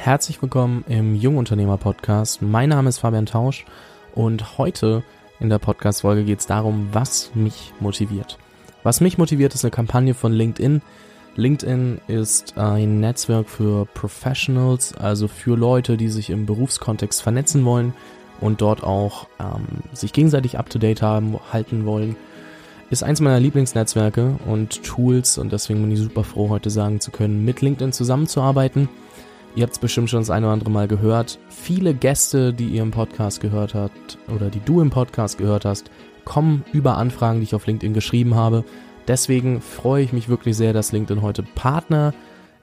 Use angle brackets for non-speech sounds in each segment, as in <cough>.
Herzlich willkommen im Jungunternehmer Podcast. Mein Name ist Fabian Tausch und heute in der Podcast-Folge geht es darum, was mich motiviert. Was mich motiviert, ist eine Kampagne von LinkedIn. LinkedIn ist ein Netzwerk für Professionals, also für Leute, die sich im Berufskontext vernetzen wollen und dort auch ähm, sich gegenseitig up-to-date haben, halten wollen. Ist eins meiner Lieblingsnetzwerke und Tools und deswegen bin ich super froh, heute sagen zu können, mit LinkedIn zusammenzuarbeiten. Ihr habt es bestimmt schon das eine oder andere Mal gehört. Viele Gäste, die ihr im Podcast gehört habt oder die du im Podcast gehört hast, kommen über Anfragen, die ich auf LinkedIn geschrieben habe. Deswegen freue ich mich wirklich sehr, dass LinkedIn heute Partner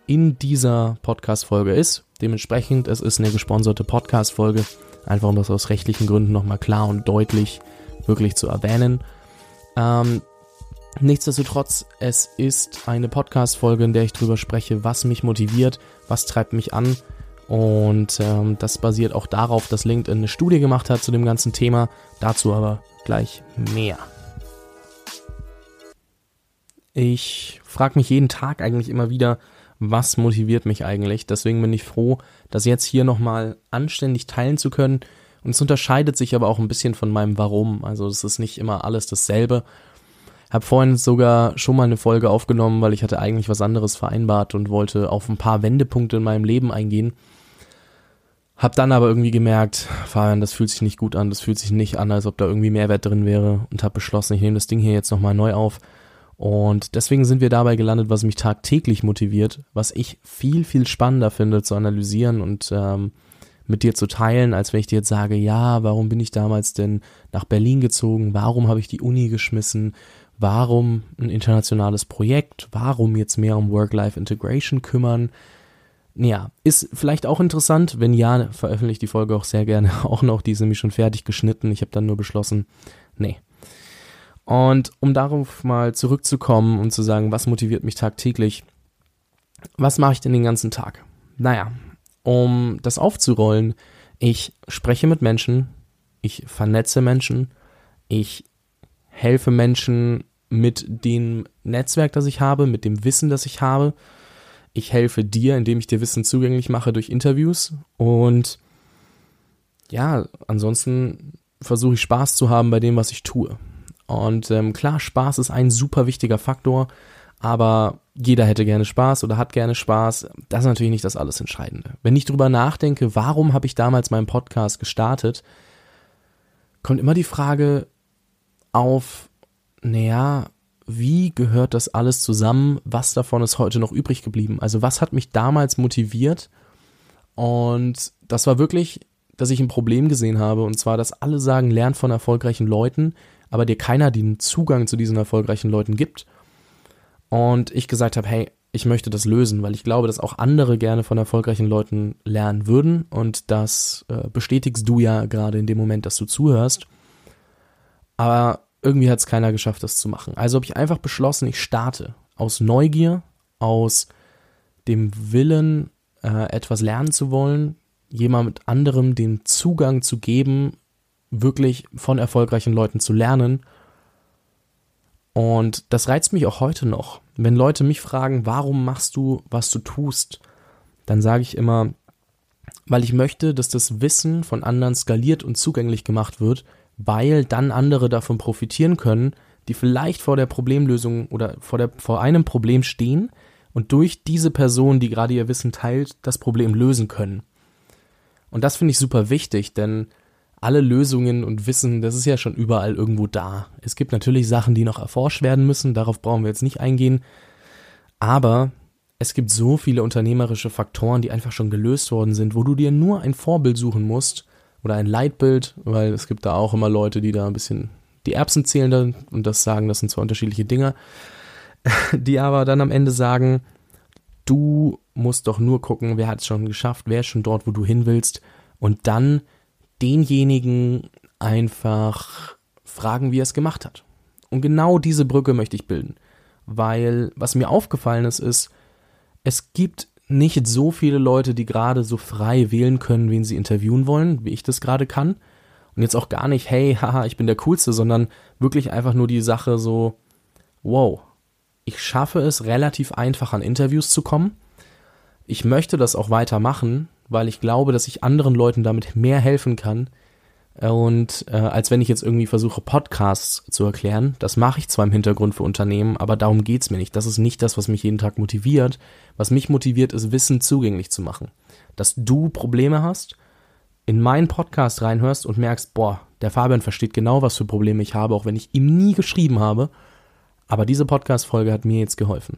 in dieser Podcast-Folge ist. Dementsprechend, es ist eine gesponserte Podcast-Folge, einfach um das aus rechtlichen Gründen nochmal klar und deutlich wirklich zu erwähnen. Ähm, Nichtsdestotrotz, es ist eine Podcast-Folge, in der ich drüber spreche, was mich motiviert, was treibt mich an. Und ähm, das basiert auch darauf, dass LinkedIn eine Studie gemacht hat zu dem ganzen Thema. Dazu aber gleich mehr. Ich frage mich jeden Tag eigentlich immer wieder, was motiviert mich eigentlich. Deswegen bin ich froh, das jetzt hier nochmal anständig teilen zu können. Und es unterscheidet sich aber auch ein bisschen von meinem Warum. Also es ist nicht immer alles dasselbe. Hab vorhin sogar schon mal eine Folge aufgenommen, weil ich hatte eigentlich was anderes vereinbart und wollte auf ein paar Wendepunkte in meinem Leben eingehen. Hab dann aber irgendwie gemerkt, Fabian, das fühlt sich nicht gut an, das fühlt sich nicht an, als ob da irgendwie Mehrwert drin wäre und habe beschlossen, ich nehme das Ding hier jetzt nochmal neu auf. Und deswegen sind wir dabei gelandet, was mich tagtäglich motiviert, was ich viel, viel spannender finde zu analysieren und ähm, mit dir zu teilen, als wenn ich dir jetzt sage, ja, warum bin ich damals denn nach Berlin gezogen, warum habe ich die Uni geschmissen, Warum ein internationales Projekt? Warum jetzt mehr um Work-Life-Integration kümmern? Ja, ist vielleicht auch interessant. Wenn ja, veröffentliche die Folge auch sehr gerne <laughs> auch noch. Die ist nämlich schon fertig geschnitten. Ich habe dann nur beschlossen, nee. Und um darauf mal zurückzukommen und zu sagen, was motiviert mich tagtäglich? Was mache ich denn den ganzen Tag? Naja, um das aufzurollen, ich spreche mit Menschen, ich vernetze Menschen, ich helfe Menschen mit dem Netzwerk, das ich habe, mit dem Wissen, das ich habe. Ich helfe dir, indem ich dir Wissen zugänglich mache durch Interviews. Und ja, ansonsten versuche ich Spaß zu haben bei dem, was ich tue. Und ähm, klar, Spaß ist ein super wichtiger Faktor, aber jeder hätte gerne Spaß oder hat gerne Spaß. Das ist natürlich nicht das alles Entscheidende. Wenn ich drüber nachdenke, warum habe ich damals meinen Podcast gestartet, kommt immer die Frage, auf, naja, wie gehört das alles zusammen? Was davon ist heute noch übrig geblieben? Also was hat mich damals motiviert? Und das war wirklich, dass ich ein Problem gesehen habe. Und zwar, dass alle sagen, lern von erfolgreichen Leuten, aber dir keiner den Zugang zu diesen erfolgreichen Leuten gibt. Und ich gesagt habe, hey, ich möchte das lösen, weil ich glaube, dass auch andere gerne von erfolgreichen Leuten lernen würden. Und das äh, bestätigst du ja gerade in dem Moment, dass du zuhörst. Aber irgendwie hat es keiner geschafft, das zu machen. Also habe ich einfach beschlossen, ich starte aus Neugier, aus dem Willen, äh, etwas lernen zu wollen, jemand anderem den Zugang zu geben, wirklich von erfolgreichen Leuten zu lernen. Und das reizt mich auch heute noch. Wenn Leute mich fragen, warum machst du, was du tust, dann sage ich immer, weil ich möchte, dass das Wissen von anderen skaliert und zugänglich gemacht wird, weil dann andere davon profitieren können, die vielleicht vor der Problemlösung oder vor, der, vor einem Problem stehen und durch diese Person, die gerade ihr Wissen teilt, das Problem lösen können. Und das finde ich super wichtig, denn alle Lösungen und Wissen, das ist ja schon überall irgendwo da. Es gibt natürlich Sachen, die noch erforscht werden müssen, darauf brauchen wir jetzt nicht eingehen, aber es gibt so viele unternehmerische Faktoren, die einfach schon gelöst worden sind, wo du dir nur ein Vorbild suchen musst oder ein Leitbild, weil es gibt da auch immer Leute, die da ein bisschen die Erbsen zählen und das sagen, das sind zwei unterschiedliche Dinge, <laughs> die aber dann am Ende sagen, du musst doch nur gucken, wer hat es schon geschafft, wer ist schon dort, wo du hin willst und dann denjenigen einfach fragen, wie er es gemacht hat. Und genau diese Brücke möchte ich bilden, weil was mir aufgefallen ist, ist, es gibt nicht so viele Leute, die gerade so frei wählen können, wen sie interviewen wollen, wie ich das gerade kann. Und jetzt auch gar nicht, hey, <laughs> haha, ich bin der Coolste, sondern wirklich einfach nur die Sache so, wow, ich schaffe es relativ einfach an Interviews zu kommen. Ich möchte das auch weitermachen, weil ich glaube, dass ich anderen Leuten damit mehr helfen kann. Und äh, als wenn ich jetzt irgendwie versuche, Podcasts zu erklären. Das mache ich zwar im Hintergrund für Unternehmen, aber darum geht's mir nicht. Das ist nicht das, was mich jeden Tag motiviert. Was mich motiviert, ist Wissen zugänglich zu machen. Dass du Probleme hast, in meinen Podcast reinhörst und merkst, boah, der Fabian versteht genau, was für Probleme ich habe, auch wenn ich ihm nie geschrieben habe. Aber diese Podcast-Folge hat mir jetzt geholfen.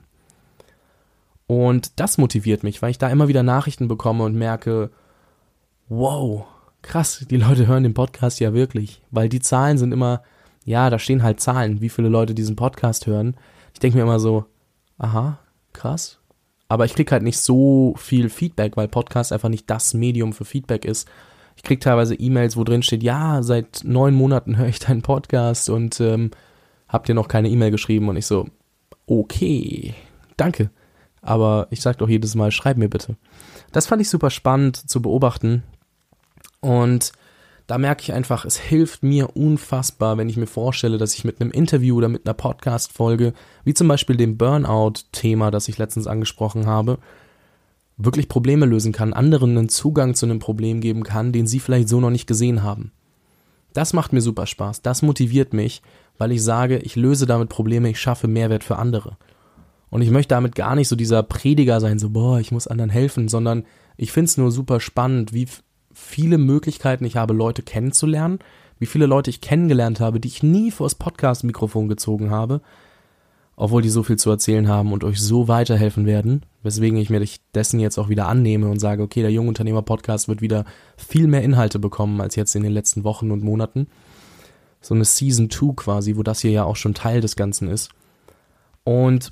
Und das motiviert mich, weil ich da immer wieder Nachrichten bekomme und merke, wow, krass, die Leute hören den Podcast ja wirklich, weil die Zahlen sind immer, ja, da stehen halt Zahlen, wie viele Leute diesen Podcast hören. Ich denke mir immer so, aha, krass. Aber ich krieg halt nicht so viel Feedback, weil Podcast einfach nicht das Medium für Feedback ist. Ich krieg teilweise E-Mails, wo drin steht, ja, seit neun Monaten höre ich deinen Podcast und ähm, habt ihr noch keine E-Mail geschrieben? Und ich so, okay, danke. Aber ich sag doch jedes Mal, schreib mir bitte. Das fand ich super spannend zu beobachten. Und da merke ich einfach, es hilft mir unfassbar, wenn ich mir vorstelle, dass ich mit einem Interview oder mit einer Podcast-Folge, wie zum Beispiel dem Burnout-Thema, das ich letztens angesprochen habe, wirklich Probleme lösen kann, anderen einen Zugang zu einem Problem geben kann, den sie vielleicht so noch nicht gesehen haben. Das macht mir super Spaß, das motiviert mich, weil ich sage, ich löse damit Probleme, ich schaffe Mehrwert für andere. Und ich möchte damit gar nicht so dieser Prediger sein, so, boah, ich muss anderen helfen, sondern ich finde es nur super spannend, wie viele Möglichkeiten ich habe, Leute kennenzulernen, wie viele Leute ich kennengelernt habe, die ich nie vors Podcast-Mikrofon gezogen habe, obwohl die so viel zu erzählen haben und euch so weiterhelfen werden, weswegen ich mir dessen jetzt auch wieder annehme und sage, okay, der Jungunternehmer-Podcast wird wieder viel mehr Inhalte bekommen als jetzt in den letzten Wochen und Monaten. So eine Season 2 quasi, wo das hier ja auch schon Teil des Ganzen ist. Und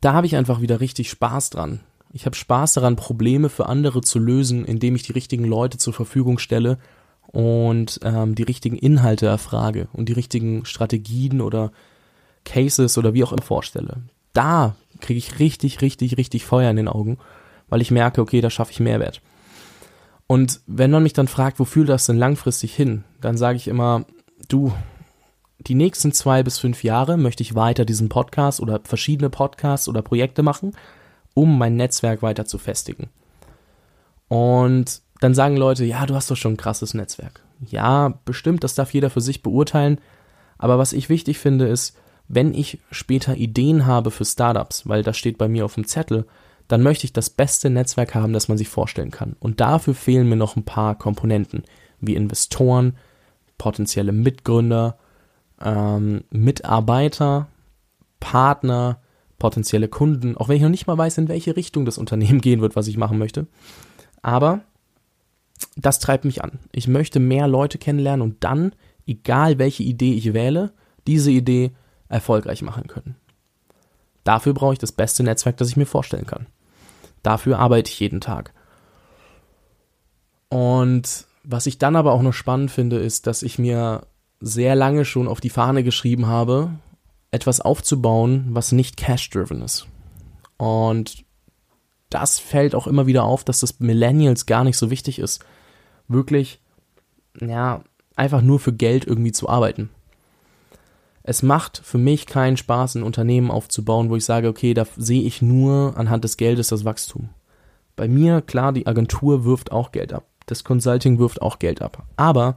da habe ich einfach wieder richtig Spaß dran. Ich habe Spaß daran, Probleme für andere zu lösen, indem ich die richtigen Leute zur Verfügung stelle und ähm, die richtigen Inhalte erfrage und die richtigen Strategien oder Cases oder wie auch immer vorstelle. Da kriege ich richtig, richtig, richtig Feuer in den Augen, weil ich merke, okay, da schaffe ich Mehrwert. Und wenn man mich dann fragt, wo fühlt das denn langfristig hin, dann sage ich immer, du, die nächsten zwei bis fünf Jahre möchte ich weiter diesen Podcast oder verschiedene Podcasts oder Projekte machen, um mein Netzwerk weiter zu festigen. Und dann sagen Leute, ja, du hast doch schon ein krasses Netzwerk. Ja, bestimmt, das darf jeder für sich beurteilen. Aber was ich wichtig finde, ist, wenn ich später Ideen habe für Startups, weil das steht bei mir auf dem Zettel, dann möchte ich das beste Netzwerk haben, das man sich vorstellen kann. Und dafür fehlen mir noch ein paar Komponenten, wie Investoren, potenzielle Mitgründer, ähm, Mitarbeiter, Partner, potenzielle Kunden, auch wenn ich noch nicht mal weiß, in welche Richtung das Unternehmen <laughs> gehen wird, was ich machen möchte. Aber das treibt mich an. Ich möchte mehr Leute kennenlernen und dann, egal welche Idee ich wähle, diese Idee erfolgreich machen können. Dafür brauche ich das beste Netzwerk, das ich mir vorstellen kann. Dafür arbeite ich jeden Tag. Und was ich dann aber auch noch spannend finde, ist, dass ich mir sehr lange schon auf die Fahne geschrieben habe, etwas aufzubauen, was nicht cash-driven ist. Und das fällt auch immer wieder auf, dass das Millennials gar nicht so wichtig ist, wirklich, ja, einfach nur für Geld irgendwie zu arbeiten. Es macht für mich keinen Spaß, ein Unternehmen aufzubauen, wo ich sage, okay, da sehe ich nur anhand des Geldes das Wachstum. Bei mir, klar, die Agentur wirft auch Geld ab. Das Consulting wirft auch Geld ab. Aber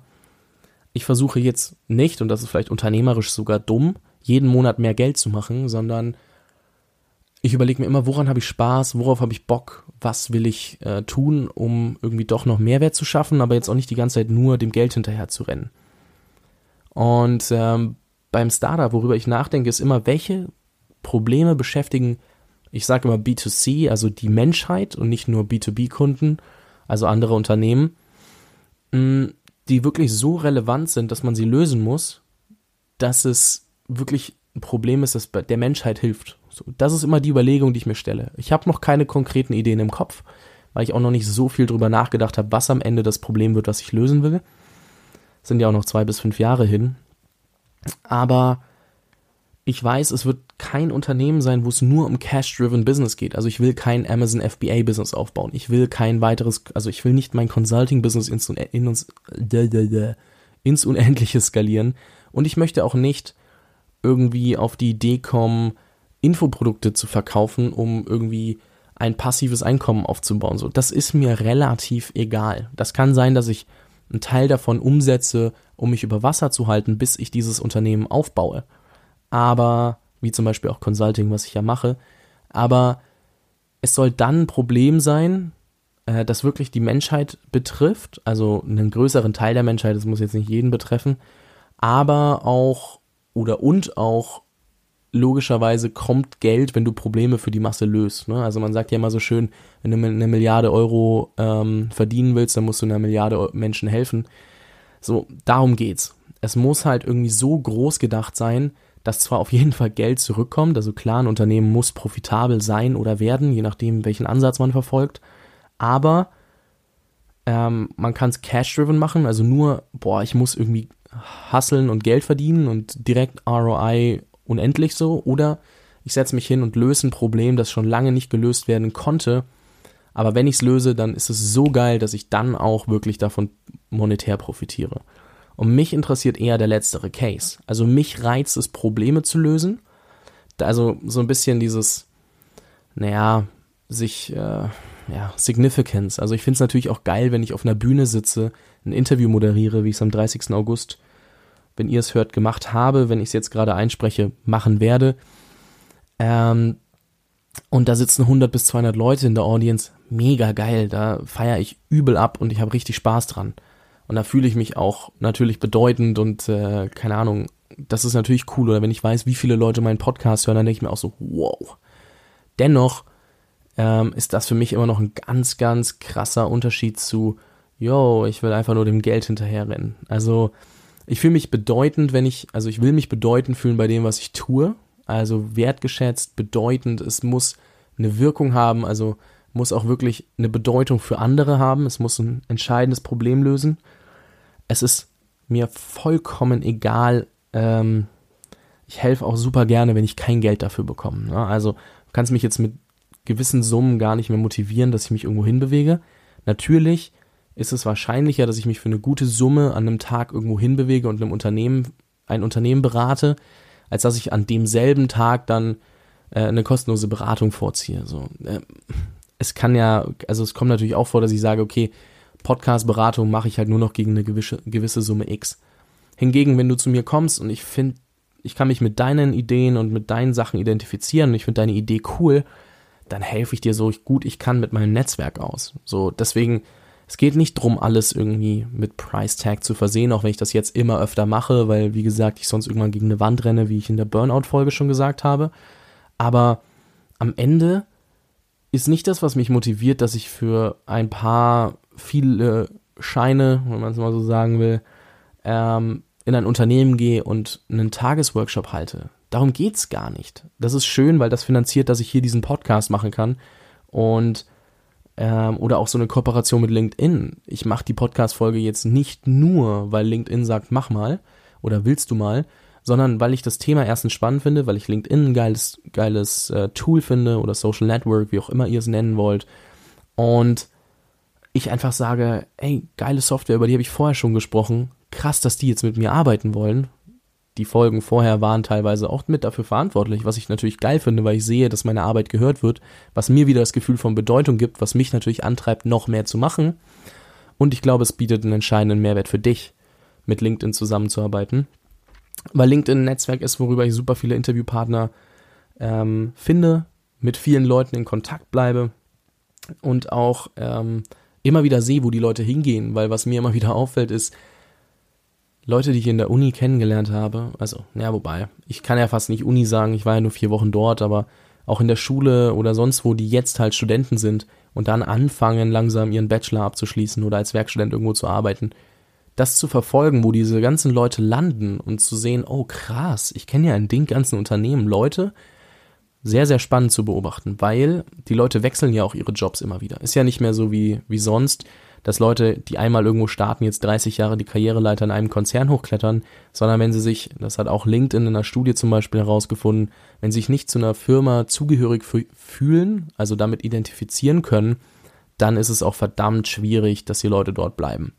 ich versuche jetzt nicht, und das ist vielleicht unternehmerisch sogar dumm, jeden Monat mehr Geld zu machen, sondern ich überlege mir immer, woran habe ich Spaß, worauf habe ich Bock, was will ich äh, tun, um irgendwie doch noch Mehrwert zu schaffen, aber jetzt auch nicht die ganze Zeit nur dem Geld hinterher zu rennen. Und ähm, beim Startup, worüber ich nachdenke, ist immer, welche Probleme beschäftigen, ich sage immer B2C, also die Menschheit und nicht nur B2B-Kunden, also andere Unternehmen. Mh, hm, die wirklich so relevant sind, dass man sie lösen muss, dass es wirklich ein Problem ist, das der Menschheit hilft. So, das ist immer die Überlegung, die ich mir stelle. Ich habe noch keine konkreten Ideen im Kopf, weil ich auch noch nicht so viel drüber nachgedacht habe, was am Ende das Problem wird, was ich lösen will. Sind ja auch noch zwei bis fünf Jahre hin. Aber ich weiß, es wird kein Unternehmen sein, wo es nur um Cash-driven Business geht. Also ich will kein Amazon FBA Business aufbauen. Ich will kein weiteres, also ich will nicht mein Consulting Business ins, in uns, ins Unendliche skalieren. Und ich möchte auch nicht irgendwie auf die Idee kommen, Infoprodukte zu verkaufen, um irgendwie ein passives Einkommen aufzubauen. So, das ist mir relativ egal. Das kann sein, dass ich einen Teil davon umsetze, um mich über Wasser zu halten, bis ich dieses Unternehmen aufbaue. Aber, wie zum Beispiel auch Consulting, was ich ja mache, aber es soll dann ein Problem sein, äh, das wirklich die Menschheit betrifft, also einen größeren Teil der Menschheit, das muss jetzt nicht jeden betreffen, aber auch oder und auch logischerweise kommt Geld, wenn du Probleme für die Masse löst. Ne? Also man sagt ja immer so schön, wenn du eine Milliarde Euro ähm, verdienen willst, dann musst du einer Milliarde Menschen helfen. So, darum geht's. Es muss halt irgendwie so groß gedacht sein, dass zwar auf jeden Fall Geld zurückkommt, also klar, ein Unternehmen muss profitabel sein oder werden, je nachdem, welchen Ansatz man verfolgt, aber ähm, man kann es cash-driven machen, also nur, boah, ich muss irgendwie hasseln und Geld verdienen und direkt ROI unendlich so, oder ich setze mich hin und löse ein Problem, das schon lange nicht gelöst werden konnte, aber wenn ich es löse, dann ist es so geil, dass ich dann auch wirklich davon monetär profitiere. Und mich interessiert eher der letztere Case. Also mich reizt es, Probleme zu lösen. Also so ein bisschen dieses, naja, sich, äh, ja, Significance. Also ich finde es natürlich auch geil, wenn ich auf einer Bühne sitze, ein Interview moderiere, wie ich es am 30. August, wenn ihr es hört, gemacht habe, wenn ich es jetzt gerade einspreche, machen werde. Ähm, und da sitzen 100 bis 200 Leute in der Audience. Mega geil, da feiere ich übel ab und ich habe richtig Spaß dran. Und da fühle ich mich auch natürlich bedeutend und äh, keine Ahnung, das ist natürlich cool. Oder wenn ich weiß, wie viele Leute meinen Podcast hören, dann denke ich mir auch so, wow. Dennoch ähm, ist das für mich immer noch ein ganz, ganz krasser Unterschied zu, yo, ich will einfach nur dem Geld hinterherrennen. Also ich fühle mich bedeutend, wenn ich, also ich will mich bedeutend fühlen bei dem, was ich tue. Also wertgeschätzt, bedeutend, es muss eine Wirkung haben, also muss auch wirklich eine Bedeutung für andere haben, es muss ein entscheidendes Problem lösen. Es ist mir vollkommen egal, ähm, ich helfe auch super gerne, wenn ich kein Geld dafür bekomme. Ne? Also du kannst mich jetzt mit gewissen Summen gar nicht mehr motivieren, dass ich mich irgendwo hinbewege. Natürlich ist es wahrscheinlicher, dass ich mich für eine gute Summe an einem Tag irgendwo hinbewege und einem Unternehmen, ein Unternehmen berate, als dass ich an demselben Tag dann äh, eine kostenlose Beratung vorziehe. So, äh, es kann ja, also es kommt natürlich auch vor, dass ich sage, okay, Podcast-Beratung mache ich halt nur noch gegen eine gewisse, gewisse Summe X. Hingegen, wenn du zu mir kommst und ich finde, ich kann mich mit deinen Ideen und mit deinen Sachen identifizieren und ich finde deine Idee cool, dann helfe ich dir so gut ich kann mit meinem Netzwerk aus. So, deswegen, es geht nicht drum, alles irgendwie mit Price Tag zu versehen, auch wenn ich das jetzt immer öfter mache, weil, wie gesagt, ich sonst irgendwann gegen eine Wand renne, wie ich in der Burnout-Folge schon gesagt habe. Aber am Ende ist nicht das, was mich motiviert, dass ich für ein paar viele Scheine, wenn man es mal so sagen will, ähm, in ein Unternehmen gehe und einen Tagesworkshop halte. Darum geht's gar nicht. Das ist schön, weil das finanziert, dass ich hier diesen Podcast machen kann. Und ähm, oder auch so eine Kooperation mit LinkedIn. Ich mache die Podcast-Folge jetzt nicht nur, weil LinkedIn sagt, mach mal oder willst du mal, sondern weil ich das Thema erstens spannend finde, weil ich LinkedIn ein geiles, geiles äh, Tool finde oder Social Network, wie auch immer ihr es nennen wollt. Und ich einfach sage, ey, geile Software, über die habe ich vorher schon gesprochen. Krass, dass die jetzt mit mir arbeiten wollen. Die Folgen vorher waren teilweise auch mit dafür verantwortlich, was ich natürlich geil finde, weil ich sehe, dass meine Arbeit gehört wird, was mir wieder das Gefühl von Bedeutung gibt, was mich natürlich antreibt, noch mehr zu machen. Und ich glaube, es bietet einen entscheidenden Mehrwert für dich, mit LinkedIn zusammenzuarbeiten weil LinkedIn ein Netzwerk ist, worüber ich super viele Interviewpartner ähm, finde, mit vielen Leuten in Kontakt bleibe und auch ähm, immer wieder sehe, wo die Leute hingehen, weil was mir immer <laughs> wieder auffällt, ist, Leute, die ich in der Uni kennengelernt habe, also, ja, wobei, ich kann ja fast nicht Uni sagen, ich war ja nur vier Wochen dort, aber auch in der Schule oder sonst wo, die jetzt halt Studenten sind und dann anfangen, langsam ihren Bachelor abzuschließen oder als Werkstudent irgendwo zu arbeiten, das zu verfolgen, wo diese ganzen Leute landen und zu sehen, oh krass, ich kenne ja in den ganzen Unternehmen Leute, sehr, sehr spannend zu beobachten, weil die Leute wechseln ja auch ihre Jobs immer wieder. Ist ja nicht mehr so wie, wie sonst, dass Leute, die einmal irgendwo starten, jetzt 30 Jahre die Karriereleiter in einem Konzern hochklettern, sondern wenn sie sich, das hat auch LinkedIn in einer Studie zum Beispiel herausgefunden, wenn sie sich nicht zu einer Firma zugehörig fühlen, also damit identifizieren können, dann ist es auch verdammt schwierig, dass die Leute dort bleiben.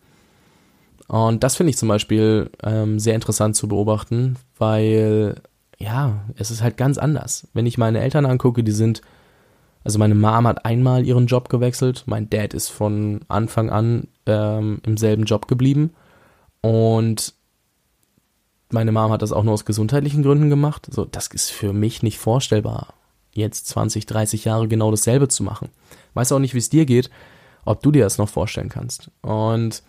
Und das finde ich zum Beispiel ähm, sehr interessant zu beobachten, weil ja, es ist halt ganz anders. Wenn ich meine Eltern angucke, die sind Also meine Mom hat einmal ihren Job gewechselt, mein Dad ist von Anfang an ähm, im selben Job geblieben und meine Mom hat das auch nur aus gesundheitlichen Gründen gemacht. So, das ist für mich nicht vorstellbar, jetzt 20, 30 Jahre genau dasselbe zu machen. Weiß auch nicht, wie es dir geht, ob du dir das noch vorstellen kannst. Und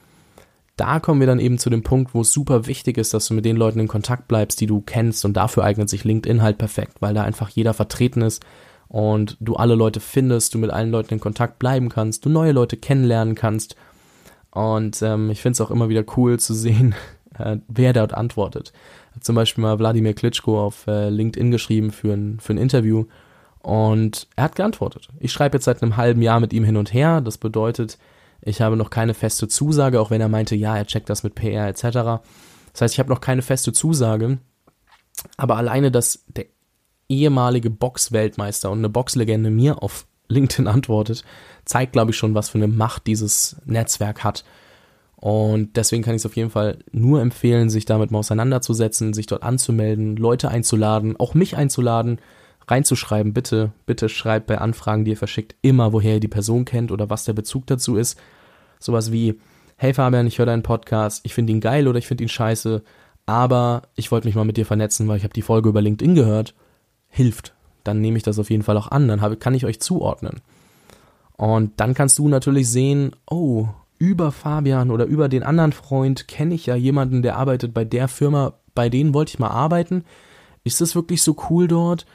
da kommen wir dann eben zu dem Punkt, wo es super wichtig ist, dass du mit den Leuten in Kontakt bleibst, die du kennst. Und dafür eignet sich LinkedIn halt perfekt, weil da einfach jeder vertreten ist und du alle Leute findest, du mit allen Leuten in Kontakt bleiben kannst, du neue Leute kennenlernen kannst. Und ähm, ich finde es auch immer wieder cool zu sehen, <laughs> äh, wer dort antwortet. Hat zum Beispiel mal Wladimir Klitschko auf äh, LinkedIn geschrieben für ein, für ein Interview und er hat geantwortet. Ich schreibe jetzt seit einem halben Jahr mit ihm hin und her. Das bedeutet, ich habe noch keine feste Zusage, auch wenn er meinte, ja, er checkt das mit PR etc. Das heißt, ich habe noch keine feste Zusage. Aber alleine, dass der ehemalige Boxweltmeister und eine Boxlegende mir auf LinkedIn antwortet, zeigt, glaube ich, schon, was für eine Macht dieses Netzwerk hat. Und deswegen kann ich es auf jeden Fall nur empfehlen, sich damit mal auseinanderzusetzen, sich dort anzumelden, Leute einzuladen, auch mich einzuladen, reinzuschreiben. Bitte, bitte schreibt bei Anfragen, die ihr verschickt, immer, woher ihr die Person kennt oder was der Bezug dazu ist. Sowas wie, hey Fabian, ich höre deinen Podcast, ich finde ihn geil oder ich finde ihn scheiße, aber ich wollte mich mal mit dir vernetzen, weil ich habe die Folge über LinkedIn gehört. Hilft. Dann nehme ich das auf jeden Fall auch an, dann habe, kann ich euch zuordnen. Und dann kannst du natürlich sehen, oh, über Fabian oder über den anderen Freund kenne ich ja jemanden, der arbeitet bei der Firma, bei denen wollte ich mal arbeiten. Ist es wirklich so cool dort?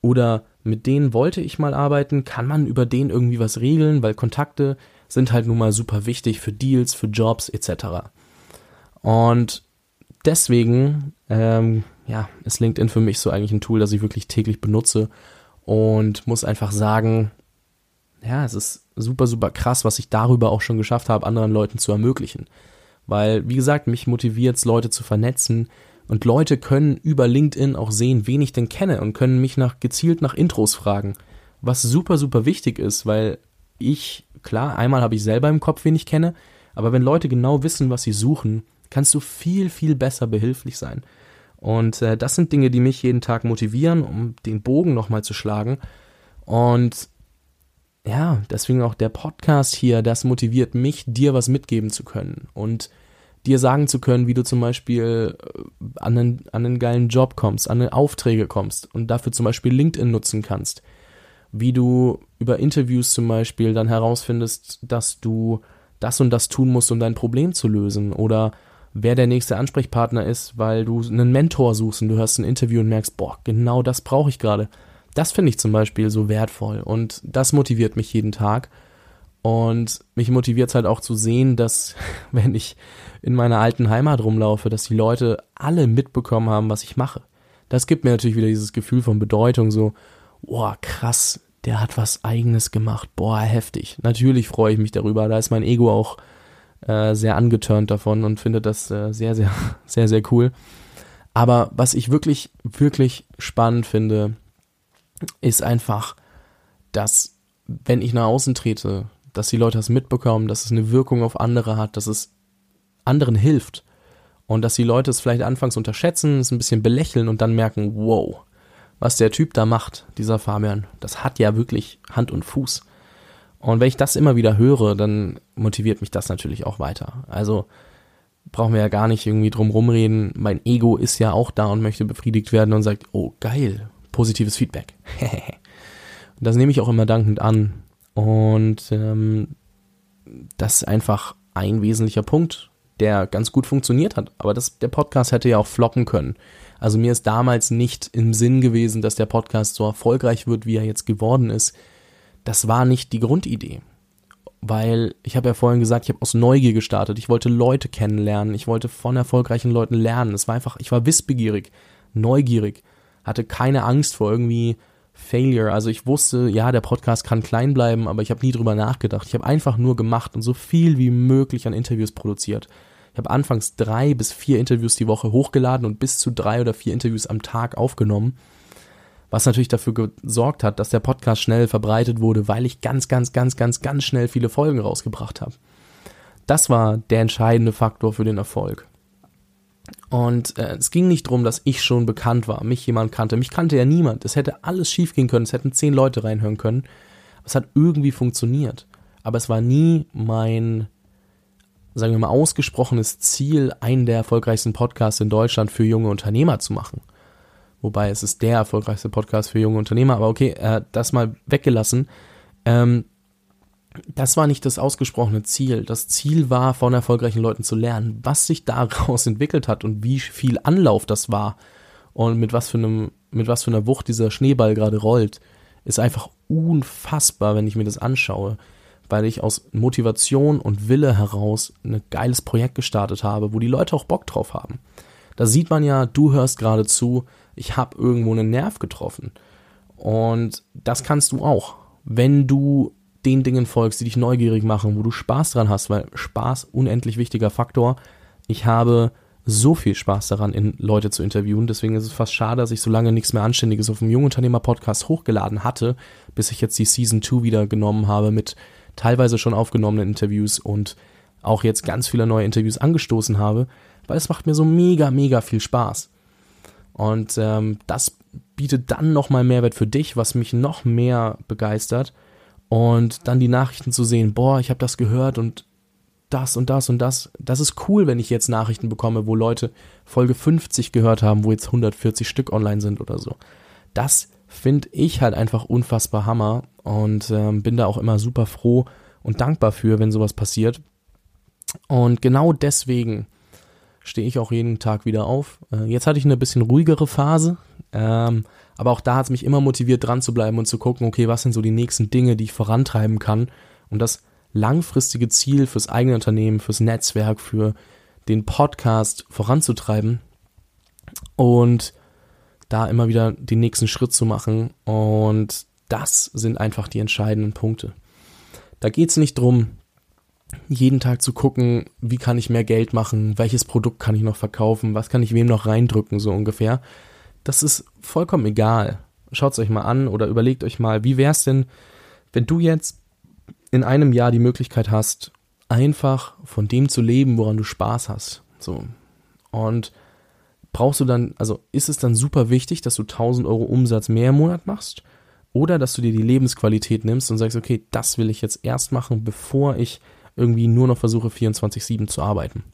Oder mit denen wollte ich mal arbeiten? Kann man über den irgendwie was regeln? Weil Kontakte sind halt nun mal super wichtig für Deals, für Jobs etc. Und deswegen, ähm, ja, ist LinkedIn für mich so eigentlich ein Tool, das ich wirklich täglich benutze und muss einfach sagen, ja, es ist super, super krass, was ich darüber auch schon geschafft habe, anderen Leuten zu ermöglichen. Weil, wie gesagt, mich motiviert es, Leute zu vernetzen. Und Leute können über LinkedIn auch sehen, wen ich denn kenne und können mich nach, gezielt nach Intros fragen. Was super, super wichtig ist, weil ich, klar, einmal habe ich selber im Kopf, wen ich kenne, aber wenn Leute genau wissen, was sie suchen, kannst du viel, viel besser behilflich sein. Und äh, das sind Dinge, die mich jeden Tag motivieren, um den Bogen nochmal zu schlagen. Und ja, deswegen auch der Podcast hier, das motiviert mich, dir was mitgeben zu können und dir sagen zu können, wie du zum Beispiel äh, an einen, an einen geilen Job kommst, an Aufträge kommst und dafür zum Beispiel LinkedIn nutzen kannst. Wie du über Interviews zum Beispiel dann herausfindest, dass du das und das tun musst, um dein Problem zu lösen oder wer der nächste Ansprechpartner ist, weil du einen Mentor suchst und du hörst ein Interview und merkst, boah, genau das brauche ich gerade. Das finde ich zum Beispiel so wertvoll und das motiviert mich jeden Tag. Und mich motiviert es halt auch zu sehen, dass, <laughs> wenn ich in meiner alten Heimat rumlaufe, dass die Leute alle mitbekommen haben, was ich mache. Das gibt mir natürlich wieder dieses Gefühl von Bedeutung, so, boah, krass, der hat was eigenes gemacht, boah, heftig. Natürlich freue ich mich darüber, da ist mein Ego auch äh, sehr angeturnt davon und finde das äh, sehr, sehr, <laughs> sehr, sehr cool. Aber was ich wirklich, wirklich spannend finde, ist einfach, dass wenn ich nach außen trete, dass die Leute das mitbekommen, dass es eine Wirkung auf andere hat, dass es anderen hilft und dass die Leute es vielleicht anfangs unterschätzen, es ein bisschen belächeln und dann merken, wow, was der Typ da macht, dieser Fabian, das hat ja wirklich Hand und Fuß. Und wenn ich das immer wieder höre, dann motiviert mich das natürlich auch weiter. Also brauchen wir ja gar nicht irgendwie drum rumreden. Mein Ego ist ja auch da und möchte befriedigt werden und sagt, oh geil, positives Feedback. <laughs> das nehme ich auch immer dankend an. Und ähm, das ist einfach ein wesentlicher Punkt, der ganz gut funktioniert hat. Aber das, der Podcast hätte ja auch floppen können. Also mir ist damals nicht im Sinn gewesen, dass der Podcast so erfolgreich wird, wie er jetzt geworden ist. Das war nicht die Grundidee. Weil ich habe ja vorhin gesagt, ich habe aus Neugier gestartet. Ich wollte Leute kennenlernen. Ich wollte von erfolgreichen Leuten lernen. Es war einfach, ich war wissbegierig, neugierig hatte keine Angst vor irgendwie Failure. Also ich wusste, ja, der Podcast kann klein bleiben, aber ich habe nie drüber nachgedacht. Ich habe einfach nur gemacht und so viel wie möglich an Interviews produziert. Ich habe anfangs drei bis vier Interviews die Woche hochgeladen und bis zu drei oder vier Interviews am Tag aufgenommen. Was natürlich dafür gesorgt hat, dass der Podcast schnell verbreitet wurde, weil ich ganz, ganz, ganz, ganz, ganz schnell viele Folgen rausgebracht habe. Das war der entscheidende Faktor für den Erfolg. Und äh, es ging nicht darum, dass ich schon bekannt war, mich jemand kannte. Mich kannte ja niemand. Es hätte alles schief gehen können, es hätten zehn Leute reinhören können. Es hat irgendwie funktioniert. Aber es war nie mein, sagen wir mal, ausgesprochenes Ziel, einen der erfolgreichsten Podcasts in Deutschland für junge Unternehmer zu machen. Wobei es ist der erfolgreichste Podcast für junge Unternehmer, aber okay, äh, das mal weggelassen. Ähm, das war nicht das ausgesprochene Ziel. Das Ziel war, von erfolgreichen Leuten zu lernen, was sich <laughs> daraus entwickelt hat und wie viel Anlauf das war und mit was für einem, mit was für einer Wucht dieser Schneeball gerade rollt, ist einfach unfassbar, wenn ich mir das anschaue, weil ich aus Motivation und Wille heraus ein geiles Projekt gestartet habe, wo die Leute auch Bock drauf haben. Da sieht man ja, du hörst gerade zu, ich habe irgendwo einen Nerv getroffen. Und das kannst du auch, wenn du den Dingen folgst, die dich neugierig machen, wo du Spaß dran hast, weil Spaß unendlich wichtiger Faktor. Ich habe so viel Spaß daran, in Leute zu interviewen. Deswegen ist es fast schade, dass ich so lange nichts mehr Anständiges auf dem Jungunternehmer-Podcast hochgeladen hatte, bis ich jetzt die Season 2 wieder genommen habe mit teilweise schon aufgenommenen Interviews und auch jetzt ganz viele neue Interviews angestoßen habe, weil es macht mir so mega, mega viel Spaß. Und ähm, das bietet dann nochmal Mehrwert für dich, was mich noch mehr begeistert. Und dann die Nachrichten zu sehen, boah, ich habe das gehört und das und das und das. Das ist cool, wenn ich jetzt Nachrichten bekomme, wo Leute Folge 50 gehört haben, wo jetzt 140 Stück online sind oder so. Das finde ich halt einfach unfassbar Hammer und ähm, bin da auch immer super froh und dankbar für, wenn sowas passiert. Und genau deswegen stehe ich auch jeden Tag wieder auf. Äh, jetzt hatte ich eine bisschen ruhigere Phase, ähm, aber auch da hat es mich immer motiviert, dran zu bleiben und zu gucken, okay, was sind so die nächsten Dinge, die ich vorantreiben kann, um das langfristige Ziel fürs eigene Unternehmen, fürs Netzwerk, für den Podcast voranzutreiben und da immer wieder den nächsten Schritt zu machen. Und das sind einfach die entscheidenden Punkte. Da geht es nicht drum, jeden Tag zu gucken, wie kann ich mehr Geld machen, welches Produkt kann ich noch verkaufen, was kann ich wem noch reindrücken, so ungefähr. Das ist vollkommen egal. Schaut es euch mal an oder überlegt euch mal, wie wäre es denn, wenn du jetzt in einem Jahr die Möglichkeit hast, einfach von dem zu leben, woran du Spaß hast. So. Und brauchst du dann, also ist es dann super wichtig, dass du 1000 Euro Umsatz mehr im Monat machst? Oder dass du dir die Lebensqualität nimmst und sagst, okay, das will ich jetzt erst machen, bevor ich irgendwie nur noch versuche, 24-7 zu arbeiten.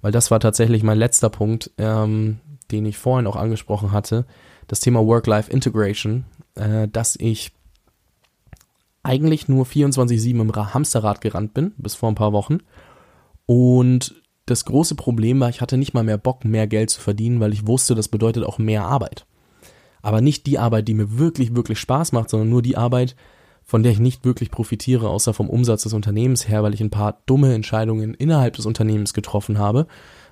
Weil das war tatsächlich mein letzter Punkt, ähm, den ich vorhin auch angesprochen hatte. Das Thema Work-Life-Integration, äh, dass ich eigentlich nur 24-7 im Hamsterrad gerannt bin, bis vor ein paar Wochen. Und das große Problem war, ich hatte nicht mal mehr Bock, mehr Geld zu verdienen, weil ich wusste, das bedeutet auch mehr Arbeit. Aber nicht die Arbeit, die mir wirklich, wirklich Spaß macht, sondern nur die Arbeit, von der ich nicht wirklich profitiere, außer vom Umsatz des Unternehmens her, weil ich ein paar dumme Entscheidungen innerhalb des Unternehmens getroffen habe,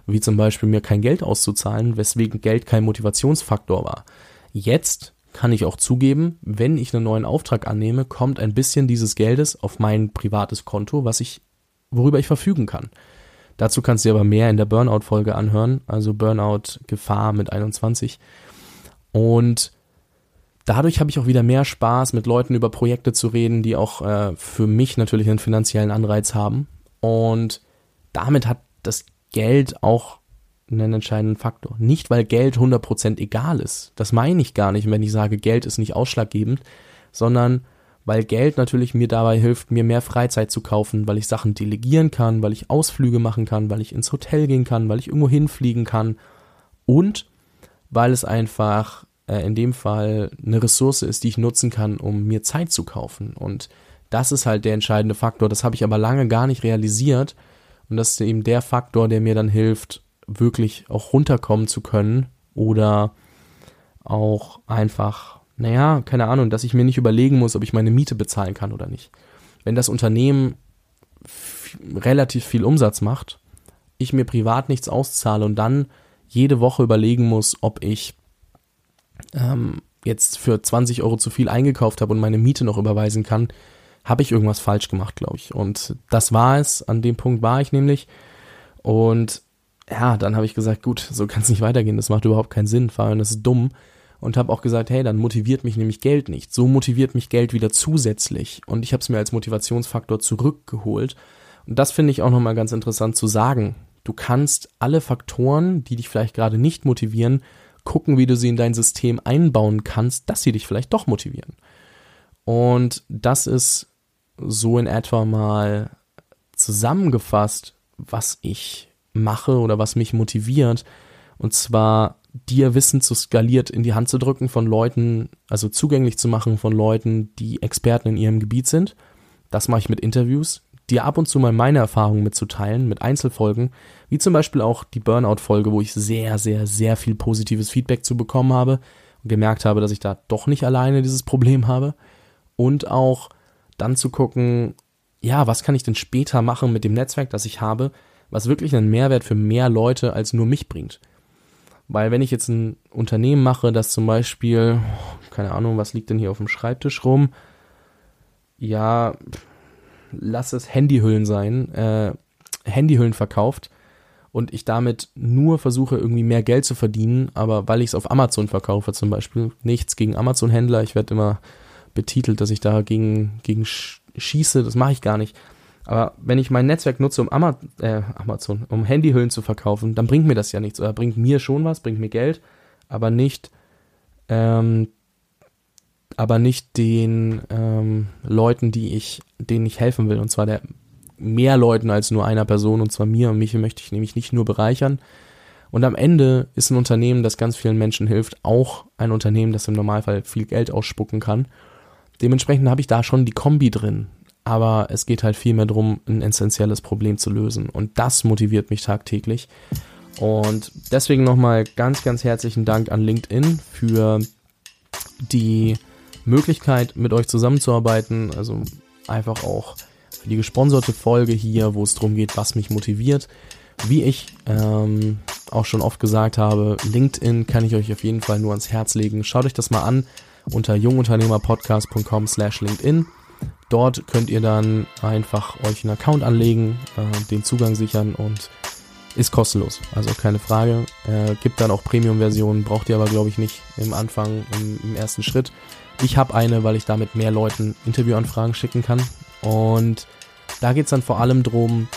wie zum Beispiel mir kein Geld auszuzahlen, weswegen Geld kein Motivationsfaktor war. Jetzt kann ich auch zugeben, wenn ich einen neuen Auftrag annehme, kommt ein bisschen dieses Geldes auf mein privates Konto, was ich, worüber ich verfügen kann. Dazu kannst du dir aber mehr in der Burnout-Folge anhören, also Burnout Gefahr mit 21. Und dadurch habe ich auch wieder mehr Spaß, mit Leuten über Projekte zu reden, die auch äh, für mich natürlich einen finanziellen Anreiz haben. Und damit hat das Geld auch einen entscheidenden Faktor. Nicht, weil Geld 100% egal ist. Das meine ich gar nicht, wenn ich sage, Geld ist nicht ausschlaggebend, sondern weil Geld natürlich mir dabei hilft, mir mehr Freizeit zu kaufen, weil ich Sachen delegieren kann, weil ich Ausflüge machen kann, weil ich ins Hotel gehen kann, weil ich irgendwo hinfliegen kann und weil es einfach äh, in dem Fall eine Ressource ist, die ich nutzen kann, um mir Zeit zu kaufen. Und das ist halt der entscheidende Faktor. Das habe ich aber lange gar nicht realisiert. Und das ist eben der Faktor, der mir dann hilft, wirklich auch runterkommen zu können oder auch einfach, naja, keine Ahnung, dass ich mir nicht überlegen muss, ob ich meine Miete bezahlen kann oder nicht. Wenn das Unternehmen relativ viel Umsatz macht, ich mir privat nichts auszahle und dann jede Woche überlegen muss, ob ich ähm, jetzt für 20 Euro zu viel eingekauft habe und meine Miete noch überweisen kann, habe ich irgendwas falsch gemacht, glaube ich. Und das war es, an dem Punkt war ich nämlich. Und ja, dann habe ich gesagt, gut, so kann es nicht weitergehen, das macht überhaupt keinen Sinn, vor allem das ist dumm. Und habe auch gesagt, hey, dann motiviert mich nämlich Geld nicht. So motiviert mich Geld wieder zusätzlich. Und ich habe es mir als Motivationsfaktor zurückgeholt. Und das finde ich auch nochmal ganz interessant zu sagen. Du kannst alle Faktoren, die dich vielleicht gerade nicht motivieren, gucken, wie du sie in dein System einbauen kannst, dass sie dich vielleicht doch motivieren. Und das ist so in etwa mal zusammengefasst, was ich mache oder was mich motiviert. Und zwar dir Wissen zu skaliert in die Hand zu drücken von Leuten, also zugänglich zu machen von Leuten, die Experten in ihrem Gebiet sind. Das mache ich mit Interviews, dir ab und zu mal meine Erfahrungen mitzuteilen, mit Einzelfolgen, wie zum Beispiel auch die Burnout-Folge, wo ich sehr, sehr, sehr viel positives Feedback zu bekommen habe und gemerkt habe, dass ich da doch nicht alleine dieses Problem habe. Und auch dann zu gucken, ja, was kann ich denn später machen mit dem Netzwerk, das ich habe, was wirklich einen Mehrwert für mehr Leute als nur mich bringt. Weil wenn ich jetzt ein Unternehmen mache, das zum Beispiel, keine Ahnung, was liegt denn hier auf dem Schreibtisch rum? Ja, lass es Handyhüllen sein, äh, Handyhüllen verkauft und ich damit nur versuche, irgendwie mehr Geld zu verdienen, aber weil ich es auf Amazon verkaufe zum Beispiel, nichts gegen Amazon-Händler, ich werde immer betitelt, dass ich da gegen, gegen schieße, das mache ich gar nicht. Aber wenn ich mein Netzwerk nutze, um Ama äh, Amazon, um Handyhüllen zu verkaufen, dann bringt mir das ja nichts. Oder bringt mir schon was, bringt mir Geld, aber nicht, ähm, aber nicht den ähm, Leuten, die ich, denen ich helfen will. Und zwar der mehr Leuten als nur einer Person, und zwar mir. Und mich möchte ich nämlich nicht nur bereichern. Und am Ende ist ein Unternehmen, das ganz vielen Menschen hilft, auch ein Unternehmen, das im Normalfall viel Geld ausspucken kann. Dementsprechend habe ich da schon die Kombi drin aber es geht halt vielmehr darum, ein essentielles Problem zu lösen. Und das motiviert mich tagtäglich. Und deswegen nochmal ganz, ganz herzlichen Dank an LinkedIn für die Möglichkeit, mit euch zusammenzuarbeiten. Also einfach auch für die gesponserte Folge hier, wo es darum geht, was mich motiviert. Wie ich ähm, auch schon oft gesagt habe, LinkedIn kann ich euch auf jeden Fall nur ans Herz legen. Schaut euch das mal an unter jungunternehmerpodcast.com slash LinkedIn. Dort könnt ihr dann einfach euch einen Account anlegen, äh, den Zugang sichern und ist kostenlos. Also keine Frage. Äh, gibt dann auch Premium-Versionen, braucht ihr aber glaube ich nicht im Anfang, im, im ersten Schritt. Ich habe eine, weil ich damit mehr Leuten Interviewanfragen schicken kann. Und da geht es dann vor allem darum,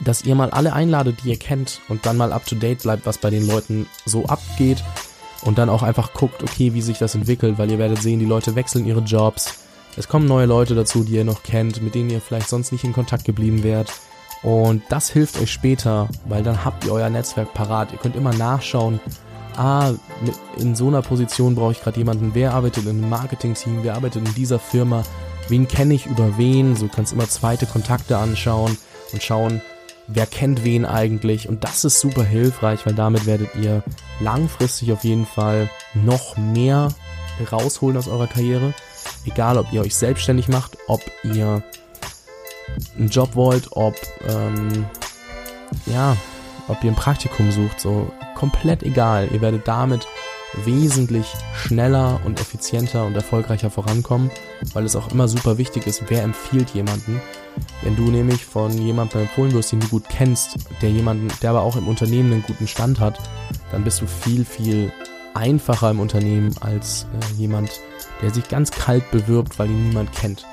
dass ihr mal alle einladet, die ihr kennt und dann mal up to date bleibt, was bei den Leuten so abgeht. Und dann auch einfach guckt, okay, wie sich das entwickelt, weil ihr werdet sehen, die Leute wechseln ihre Jobs es kommen neue Leute dazu, die ihr noch kennt, mit denen ihr vielleicht sonst nicht in Kontakt geblieben wärt. Und das hilft euch später, weil dann habt ihr euer Netzwerk parat. Ihr könnt immer nachschauen, ah, in so einer Position brauche ich gerade jemanden, wer arbeitet in einem Marketing-Team, wer arbeitet in dieser Firma, wen kenne ich über wen. So kannst immer zweite Kontakte anschauen und schauen, wer kennt wen eigentlich. Und das ist super hilfreich, weil damit werdet ihr langfristig auf jeden Fall noch mehr rausholen aus eurer Karriere. Egal, ob ihr euch selbstständig macht, ob ihr einen Job wollt, ob, ähm, ja, ob ihr ein Praktikum sucht, so komplett egal. Ihr werdet damit wesentlich schneller und effizienter und erfolgreicher vorankommen, weil es auch immer super wichtig ist, wer empfiehlt jemanden. Wenn du nämlich von jemandem empfohlen wirst, den du gut kennst, der jemanden, der aber auch im Unternehmen einen guten Stand hat, dann bist du viel, viel einfacher im Unternehmen als äh, jemand, der sich ganz kalt bewirbt, weil ihn niemand kennt.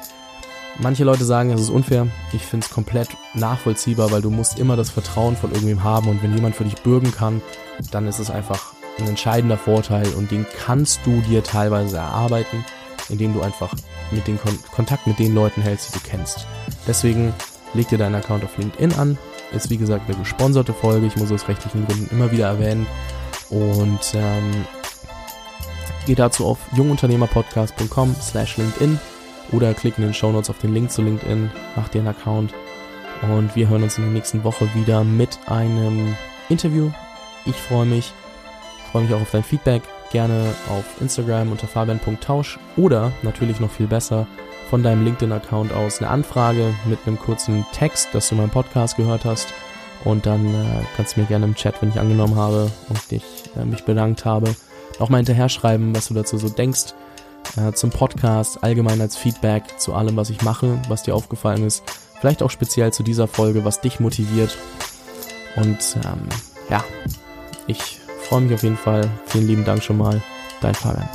Manche Leute sagen, es ist unfair. Ich finde es komplett nachvollziehbar, weil du musst immer das Vertrauen von irgendwem haben und wenn jemand für dich bürgen kann, dann ist es einfach ein entscheidender Vorteil und den kannst du dir teilweise erarbeiten, indem du einfach mit den Kon Kontakt mit den Leuten hältst, die du kennst. Deswegen leg dir deinen Account auf LinkedIn an. Ist wie gesagt eine gesponserte Folge. Ich muss aus rechtlichen Gründen immer wieder erwähnen. Und ähm, Geh dazu auf jungunternehmerpodcast.com slash LinkedIn oder klick in den Shownotes auf den Link zu LinkedIn, mach dir einen Account und wir hören uns in der nächsten Woche wieder mit einem Interview. Ich freue mich, freue mich auch auf dein Feedback, gerne auf Instagram unter fabian.tausch oder natürlich noch viel besser von deinem LinkedIn-Account aus eine Anfrage mit einem kurzen Text, dass du meinen Podcast gehört hast und dann äh, kannst du mir gerne im Chat, wenn ich angenommen habe und dich, äh, mich bedankt habe, auch mal hinterher schreiben, was du dazu so denkst. Äh, zum Podcast, allgemein als Feedback zu allem, was ich mache, was dir aufgefallen ist. Vielleicht auch speziell zu dieser Folge, was dich motiviert. Und ähm, ja, ich freue mich auf jeden Fall. Vielen lieben Dank schon mal. Dein Fabian.